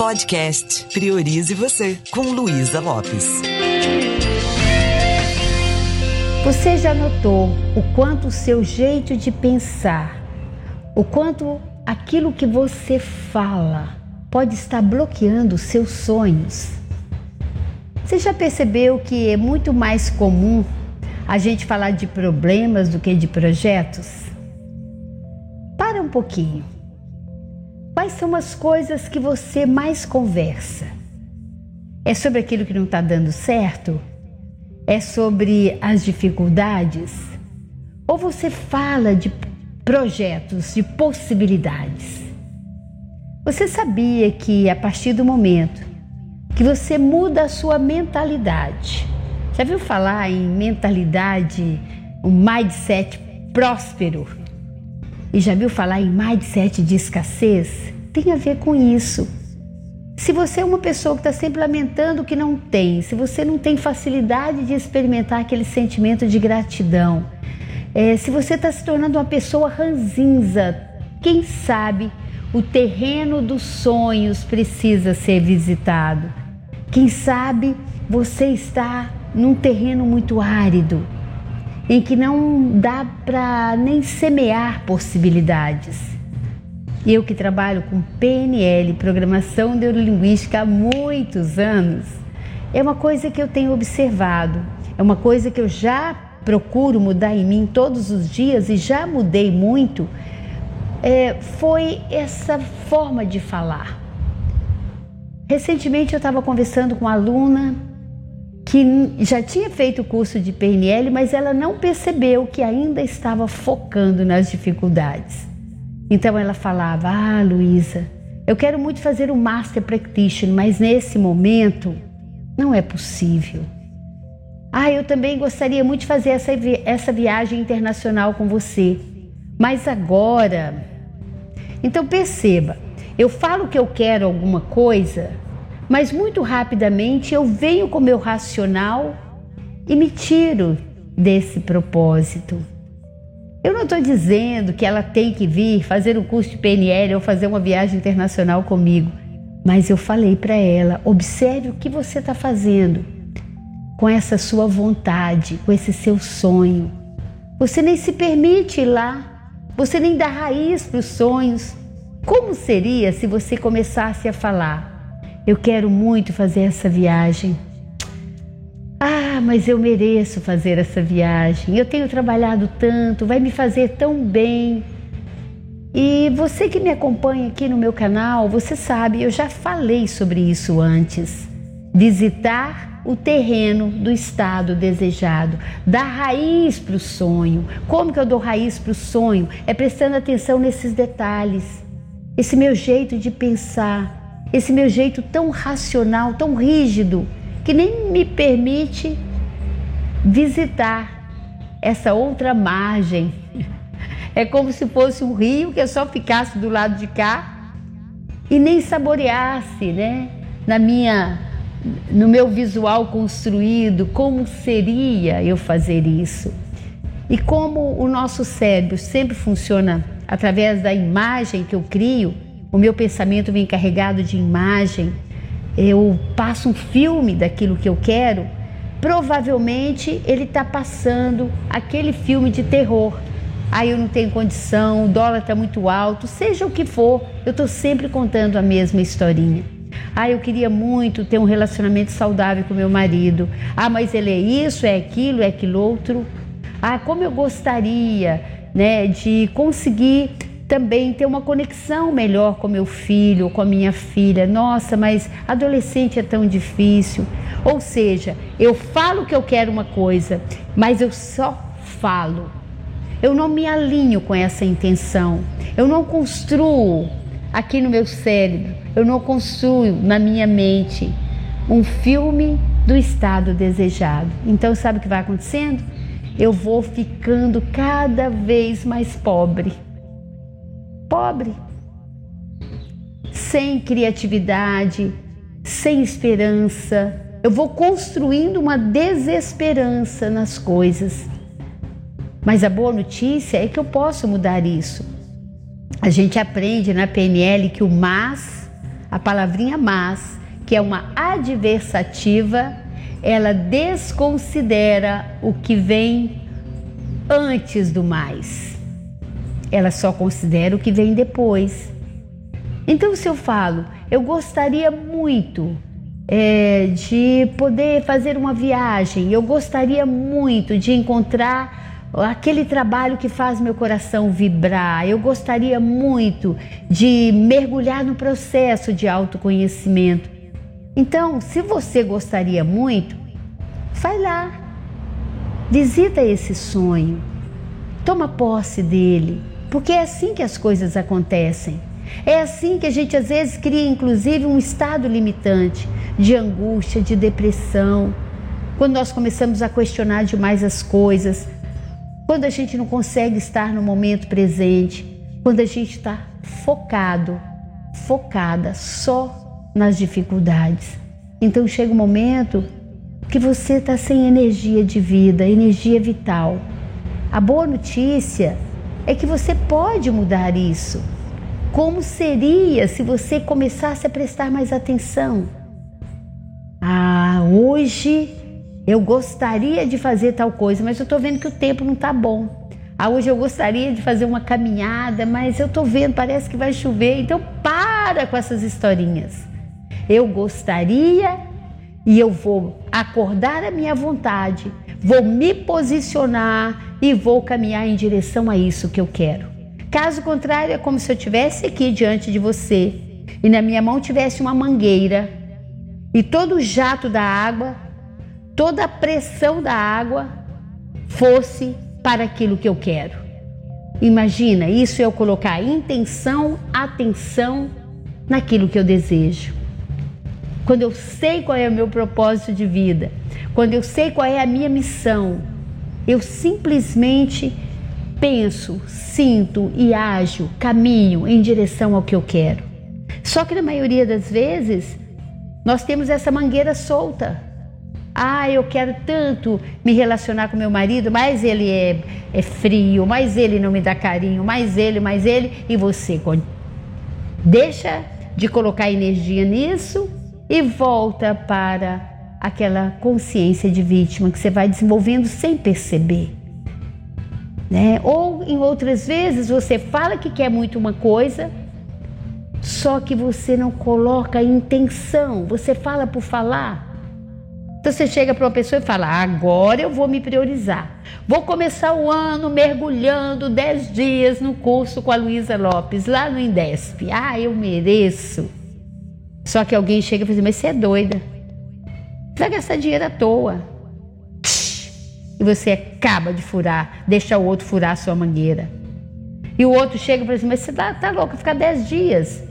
Podcast Priorize Você, com Luísa Lopes. Você já notou o quanto o seu jeito de pensar, o quanto aquilo que você fala pode estar bloqueando seus sonhos? Você já percebeu que é muito mais comum a gente falar de problemas do que de projetos? Para um pouquinho. Quais são as coisas que você mais conversa? É sobre aquilo que não está dando certo? É sobre as dificuldades? Ou você fala de projetos, de possibilidades? Você sabia que a partir do momento que você muda a sua mentalidade, já viu falar em mentalidade, um mindset próspero? E já viu falar em mindset de escassez? Tem a ver com isso. Se você é uma pessoa que está sempre lamentando o que não tem, se você não tem facilidade de experimentar aquele sentimento de gratidão, é, se você está se tornando uma pessoa ranzinza, quem sabe o terreno dos sonhos precisa ser visitado. Quem sabe você está num terreno muito árido em que não dá para nem semear possibilidades. Eu que trabalho com PNL, Programação Neurolinguística, há muitos anos, é uma coisa que eu tenho observado, é uma coisa que eu já procuro mudar em mim todos os dias e já mudei muito, é, foi essa forma de falar. Recentemente eu estava conversando com uma aluna que já tinha feito o curso de PNL, mas ela não percebeu que ainda estava focando nas dificuldades. Então ela falava: Ah, Luísa, eu quero muito fazer o um Master Practitioner, mas nesse momento não é possível. Ah, eu também gostaria muito de fazer essa, essa viagem internacional com você, mas agora. Então perceba, eu falo que eu quero alguma coisa, mas muito rapidamente eu venho com meu racional e me tiro desse propósito. Eu não estou dizendo que ela tem que vir fazer um curso de PNL ou fazer uma viagem internacional comigo, mas eu falei para ela: observe o que você está fazendo com essa sua vontade, com esse seu sonho. Você nem se permite ir lá, você nem dá raiz para os sonhos. Como seria se você começasse a falar? Eu quero muito fazer essa viagem. Ah, mas eu mereço fazer essa viagem. Eu tenho trabalhado tanto, vai me fazer tão bem. E você que me acompanha aqui no meu canal, você sabe, eu já falei sobre isso antes. Visitar o terreno do estado desejado, dar raiz para o sonho. Como que eu dou raiz para o sonho? É prestando atenção nesses detalhes. Esse meu jeito de pensar, esse meu jeito tão racional, tão rígido, que nem me permite visitar essa outra margem. É como se fosse um rio que eu só ficasse do lado de cá e nem saboreasse, né? Na minha no meu visual construído, como seria eu fazer isso? E como o nosso cérebro sempre funciona através da imagem que eu crio, o meu pensamento vem carregado de imagem, eu passo um filme daquilo que eu quero, provavelmente ele está passando aquele filme de terror. Aí eu não tenho condição, o dólar está muito alto, seja o que for, eu estou sempre contando a mesma historinha. Ah, eu queria muito ter um relacionamento saudável com meu marido. Ah, mas ele é isso, é aquilo, é aquilo outro. Ah, como eu gostaria, né, de conseguir também ter uma conexão melhor com meu filho, com a minha filha. Nossa, mas adolescente é tão difícil. Ou seja, eu falo que eu quero uma coisa, mas eu só falo. Eu não me alinho com essa intenção. Eu não construo aqui no meu cérebro, eu não construo na minha mente um filme do estado desejado. Então, sabe o que vai acontecendo? Eu vou ficando cada vez mais pobre pobre, sem criatividade, sem esperança. Eu vou construindo uma desesperança nas coisas. Mas a boa notícia é que eu posso mudar isso. A gente aprende na PNL que o mas a palavrinha mas, que é uma adversativa, ela desconsidera o que vem antes do mais. Ela só considera o que vem depois. Então, se eu falo, eu gostaria muito é, de poder fazer uma viagem, eu gostaria muito de encontrar aquele trabalho que faz meu coração vibrar, eu gostaria muito de mergulhar no processo de autoconhecimento. Então, se você gostaria muito, vai lá, visita esse sonho, toma posse dele, porque é assim que as coisas acontecem. É assim que a gente às vezes cria, inclusive, um estado limitante de angústia, de depressão. Quando nós começamos a questionar demais as coisas, quando a gente não consegue estar no momento presente, quando a gente está focado, focada só nas dificuldades. Então chega um momento que você está sem energia de vida, energia vital. A boa notícia é que você pode mudar isso. Como seria se você começasse a prestar mais atenção? Ah, hoje eu gostaria de fazer tal coisa, mas eu estou vendo que o tempo não está bom. Ah, hoje eu gostaria de fazer uma caminhada, mas eu estou vendo, parece que vai chover. Então para com essas historinhas. Eu gostaria e eu vou acordar a minha vontade, vou me posicionar e vou caminhar em direção a isso que eu quero. Caso contrário, é como se eu estivesse aqui diante de você e na minha mão tivesse uma mangueira e todo o jato da água, toda a pressão da água fosse para aquilo que eu quero. Imagina, isso é eu colocar intenção, atenção naquilo que eu desejo. Quando eu sei qual é o meu propósito de vida, quando eu sei qual é a minha missão, eu simplesmente penso, sinto e ajo, caminho em direção ao que eu quero. Só que na maioria das vezes nós temos essa mangueira solta. Ah, eu quero tanto me relacionar com meu marido, mas ele é, é frio, mas ele não me dá carinho, mais ele, mais ele, e você deixa de colocar energia nisso e volta para aquela consciência de vítima que você vai desenvolvendo sem perceber. Né? Ou em outras vezes você fala que quer muito uma coisa, só que você não coloca intenção, você fala por falar. Então você chega para uma pessoa e fala: agora eu vou me priorizar. Vou começar o ano mergulhando 10 dias no curso com a Luísa Lopes, lá no Indesp. Ah, eu mereço. Só que alguém chega e fala assim: mas você é doida. Você vai gastar dinheiro à toa e você acaba de furar, deixa o outro furar a sua mangueira. E o outro chega e fala assim: Mas você tá, tá louco, ficar 10 dias.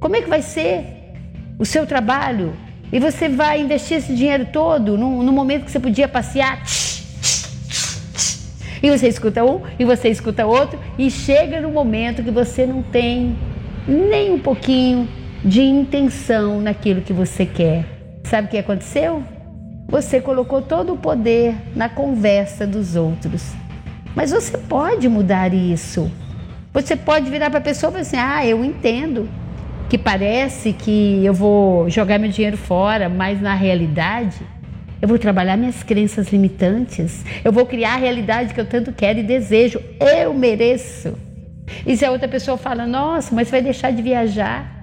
Como é que vai ser o seu trabalho? E você vai investir esse dinheiro todo no, no momento que você podia passear. E você escuta um, e você escuta outro, e chega no momento que você não tem nem um pouquinho de intenção naquilo que você quer. Sabe o que aconteceu? Você colocou todo o poder na conversa dos outros. Mas você pode mudar isso. Você pode virar para a pessoa e falar assim: ah, eu entendo que parece que eu vou jogar meu dinheiro fora, mas na realidade eu vou trabalhar minhas crenças limitantes. Eu vou criar a realidade que eu tanto quero e desejo. Eu mereço. E se a outra pessoa fala: nossa, mas você vai deixar de viajar?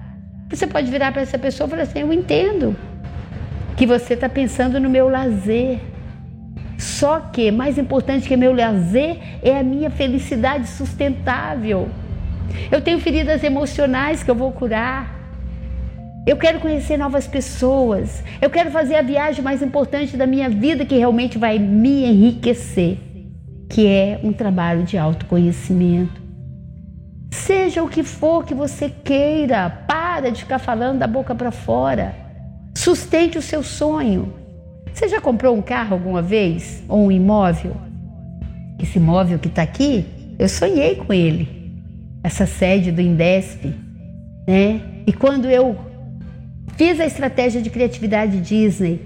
Você pode virar para essa pessoa e falar assim: eu entendo que você está pensando no meu lazer. Só que mais importante que meu lazer é a minha felicidade sustentável. Eu tenho feridas emocionais que eu vou curar. Eu quero conhecer novas pessoas. Eu quero fazer a viagem mais importante da minha vida que realmente vai me enriquecer, que é um trabalho de autoconhecimento. Seja o que for que você queira, para de ficar falando da boca para fora. Sustente o seu sonho. Você já comprou um carro alguma vez? Ou um imóvel? Esse imóvel que está aqui, eu sonhei com ele. Essa sede do Indesp, né? E quando eu fiz a estratégia de criatividade Disney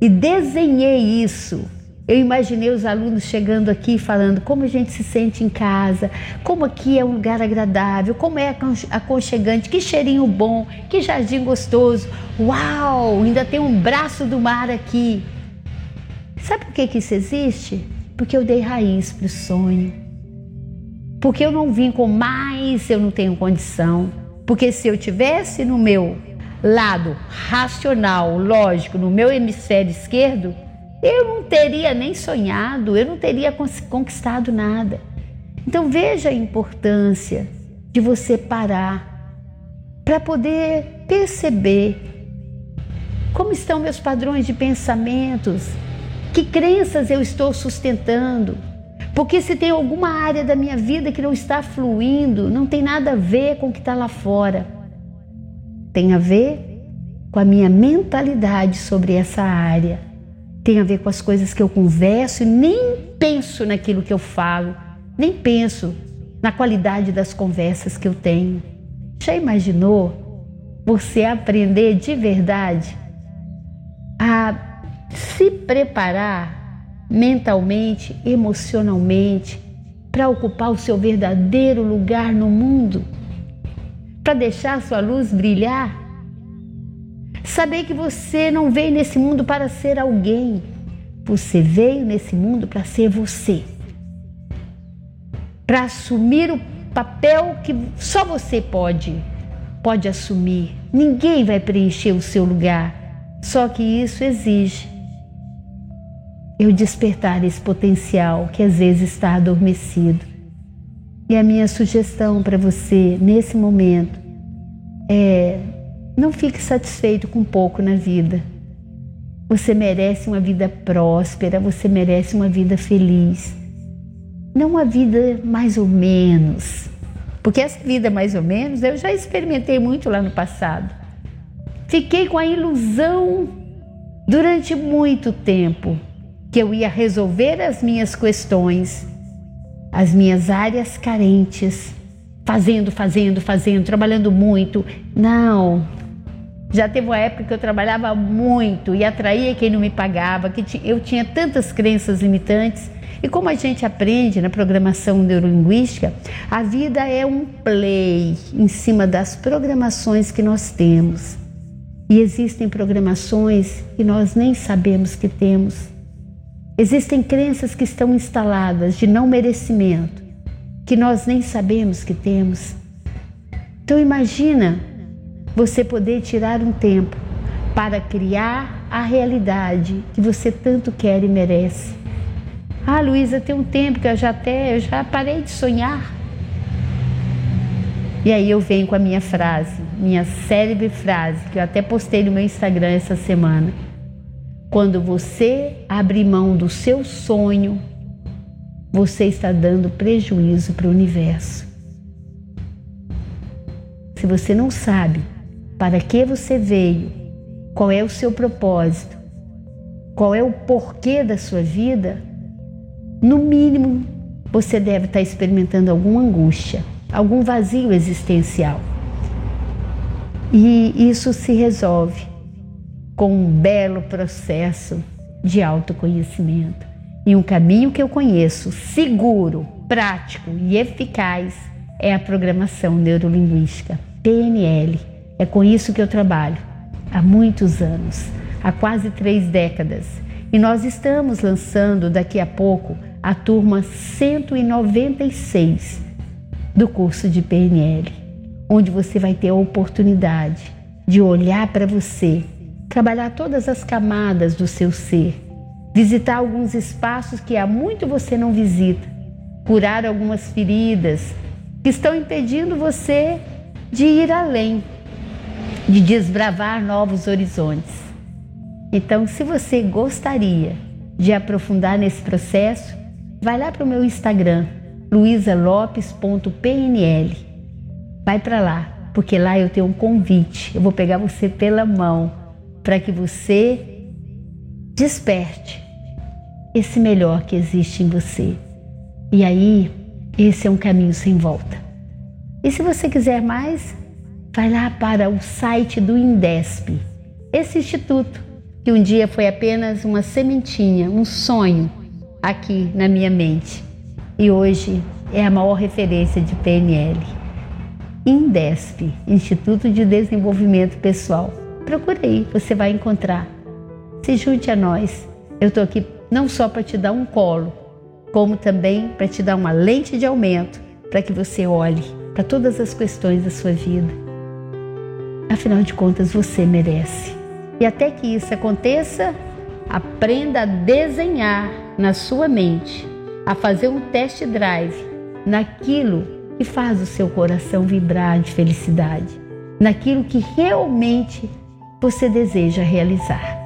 e desenhei isso, Eu imaginei os alunos chegando aqui falando como a gente se sente em casa, como aqui é um lugar agradável, como é aconchegante, que cheirinho bom, que jardim gostoso. Uau, ainda tem um braço do mar aqui. Sabe por que, que isso existe? Porque eu dei raiz para o sonho. Porque eu não vim com mais, eu não tenho condição. Porque se eu tivesse no meu lado racional, lógico, no meu hemisfério esquerdo, eu não teria nem sonhado, eu não teria conquistado nada. Então veja a importância de você parar para poder perceber como estão meus padrões de pensamentos, que crenças eu estou sustentando. Porque se tem alguma área da minha vida que não está fluindo, não tem nada a ver com o que está lá fora. Tem a ver com a minha mentalidade sobre essa área tem a ver com as coisas que eu converso e nem penso naquilo que eu falo, nem penso na qualidade das conversas que eu tenho. Já imaginou você aprender de verdade a se preparar mentalmente, emocionalmente, para ocupar o seu verdadeiro lugar no mundo? Para deixar sua luz brilhar? Saber que você não veio nesse mundo para ser alguém, você veio nesse mundo para ser você. Para assumir o papel que só você pode pode assumir. Ninguém vai preencher o seu lugar. Só que isso exige eu despertar esse potencial que às vezes está adormecido. E a minha sugestão para você nesse momento é não fique satisfeito com pouco na vida. Você merece uma vida próspera, você merece uma vida feliz. Não uma vida mais ou menos. Porque essa vida mais ou menos eu já experimentei muito lá no passado. Fiquei com a ilusão durante muito tempo que eu ia resolver as minhas questões, as minhas áreas carentes, fazendo, fazendo, fazendo, trabalhando muito. Não, já teve uma época que eu trabalhava muito e atraía quem não me pagava, que eu tinha tantas crenças limitantes. E como a gente aprende na programação neurolinguística, a vida é um play em cima das programações que nós temos. E existem programações que nós nem sabemos que temos. Existem crenças que estão instaladas de não merecimento, que nós nem sabemos que temos. Então imagina você poder tirar um tempo para criar a realidade que você tanto quer e merece. Ah, Luísa, tem um tempo que eu já até eu já parei de sonhar. E aí eu venho com a minha frase, minha célebre frase, que eu até postei no meu Instagram essa semana. Quando você abre mão do seu sonho, você está dando prejuízo para o universo. Se você não sabe para que você veio, qual é o seu propósito, qual é o porquê da sua vida, no mínimo você deve estar experimentando alguma angústia, algum vazio existencial. E isso se resolve com um belo processo de autoconhecimento. E um caminho que eu conheço, seguro, prático e eficaz, é a programação neurolinguística, PNL é com isso que eu trabalho há muitos anos, há quase três décadas. E nós estamos lançando daqui a pouco a turma 196 do curso de PNL, onde você vai ter a oportunidade de olhar para você, trabalhar todas as camadas do seu ser, visitar alguns espaços que há muito você não visita, curar algumas feridas que estão impedindo você de ir além de desbravar novos horizontes. Então, se você gostaria de aprofundar nesse processo, vai lá para o meu Instagram, luisalopes.pnl. Vai para lá, porque lá eu tenho um convite. Eu vou pegar você pela mão para que você desperte esse melhor que existe em você. E aí, esse é um caminho sem volta. E se você quiser mais, vai lá para o site do INDESP, esse instituto que um dia foi apenas uma sementinha, um sonho aqui na minha mente e hoje é a maior referência de PNL. Indesp, Instituto de Desenvolvimento Pessoal. Procure aí, você vai encontrar. Se junte a nós. Eu estou aqui não só para te dar um colo, como também para te dar uma lente de aumento para que você olhe para todas as questões da sua vida. Afinal de contas, você merece. E até que isso aconteça, aprenda a desenhar na sua mente, a fazer um test drive naquilo que faz o seu coração vibrar de felicidade, naquilo que realmente você deseja realizar.